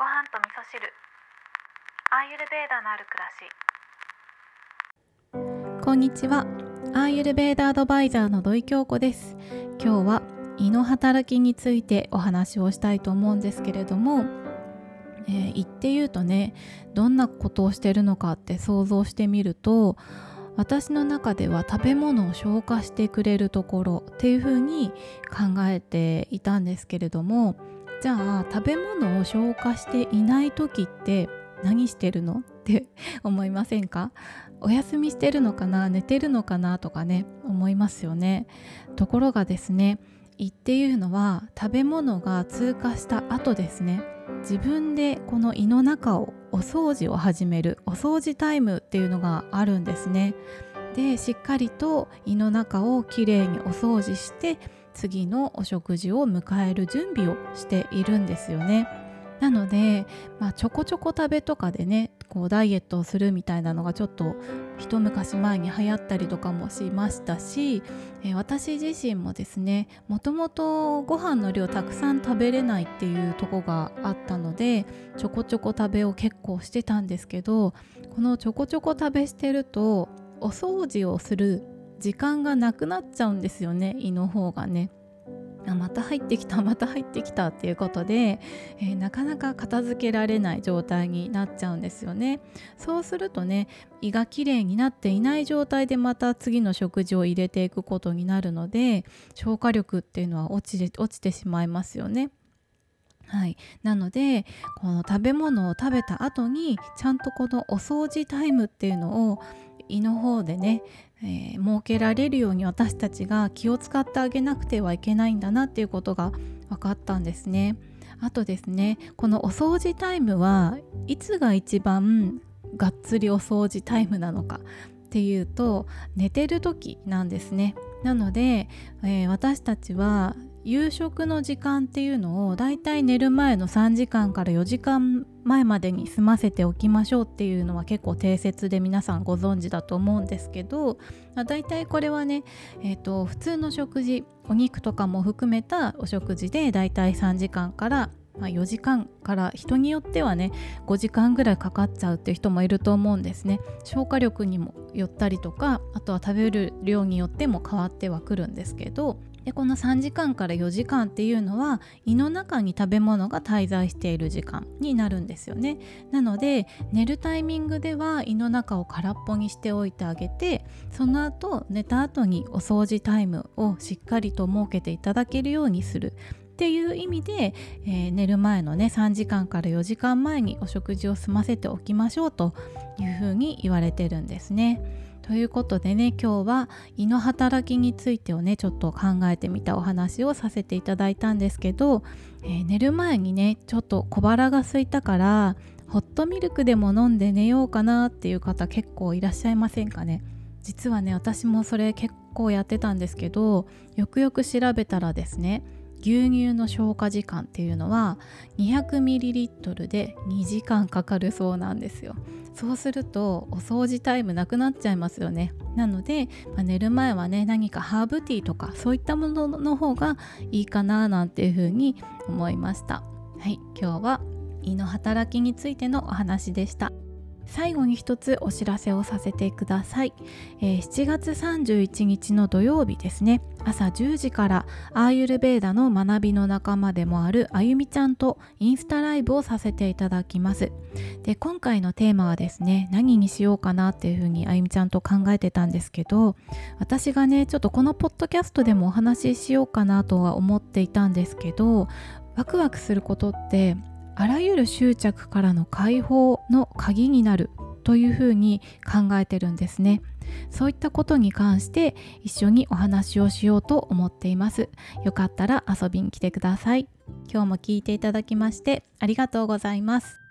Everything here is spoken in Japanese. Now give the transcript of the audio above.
ご飯と味噌汁。アーユルベーダのある暮らし。こんにちは。アーユルベーダアドバイザーの土井京子です。今日は胃の働きについてお話をしたいと思うんですけれども、えー、胃っていうとねどんなことをしてるのかって想像してみると私の中では食べ物を消化してくれるところっていうふうに考えていたんですけれどもじゃあ食べ物を消化していない時って何してるの？って 思いませんか？お休みしてるのかな？寝てるのかな？とかね思いますよね。ところがですね胃っていうのは食べ物が通過した後ですね。自分でこの胃の中をお掃除を始めるお掃除タイムっていうのがあるんですね。でしっかりと胃の中をきれいにお掃除して次のお食事を迎える準備をしているんですよね。なので、まあ、ちょこちょこ食べとかでねこうダイエットをするみたいなのがちょっと一昔前に流行ったりとかもしましたし、えー、私自身もですねもともとご飯の量たくさん食べれないっていうとこがあったのでちょこちょこ食べを結構してたんですけどこのちょこちょこ食べしてるとお掃除をする時間がなくなっちゃうんですよね胃の方がね。あまた入ってきた また入ってきたっていうことで、えー、なかなか片付けられない状態になっちゃうんですよね。そうするとね胃がきれいになっていない状態でまた次の食事を入れていくことになるので消化力っていうのは落ち落ちてしまいますよね。はい、なのでこの食べ物を食べた後にちゃんとこのお掃除タイムっていうのを胃の方でね、えー、設けられるように私たちが気を使ってあげなくてはいけないんだなっていうことが分かったんですね。あとですねこのお掃除タイムはいつが一番がっつりお掃除タイムなのかっていうと寝てる時なんですね。なので、えー、私たちは夕食の時間っていうのをだいたい寝る前の3時間から4時間前までに済ませておきましょうっていうのは結構定説で皆さんご存知だと思うんですけどだいたいこれはね、えーと、普通の食事お肉とかも含めたお食事でだいたい3時間からま、4時間から人によってはね5時間ぐらいかかっちゃうっていう人もいると思うんですね。消化力にもよったりとかあとは食べる量によっても変わってはくるんですけどでこの3時間から4時間っていうのは胃の中に食べ物が滞在している時間になるんですよねなので寝るタイミングでは胃の中を空っぽにしておいてあげてその後寝た後にお掃除タイムをしっかりと設けていただけるようにするっていう意味で、えー、寝る前のね3時間から4時間前にお食事を済ませておきましょうというふうに言われてるんですね。ということでね今日は胃の働きについてをねちょっと考えてみたお話をさせていただいたんですけど、えー、寝る前にねちょっと小腹が空いたからホットミルクでも飲んで寝ようかなっていう方結構いらっしゃいませんかね？実はね私もそれ結構やってたんですけどよくよく調べたらですね牛乳の消化時間っていうのは 200ml で2時間かかるそうなんですよ。そうするとお掃除タイムなくなっちゃいますよね。なので、まあ、寝る前はね何かハーブティーとかそういったものの方がいいかななんていうふうに思いました。はい今日は胃の働きについてのお話でした。最後に一つお知らせをさせてください、えー、7月31日の土曜日ですね。朝10時からアーユルベーダの学びの仲間でもあるあゆみちゃんとインスタライブをさせていただきます。で今回のテーマはですね何にしようかなっていうふうにあゆみちゃんと考えてたんですけど私がねちょっとこのポッドキャストでもお話ししようかなとは思っていたんですけどワクワクすることってあらゆる執着からの解放の鍵になるというふうに考えてるんですね。そういったことに関して一緒にお話をしようと思っています。よかったら遊びに来てください。今日も聞いていただきましてありがとうございます。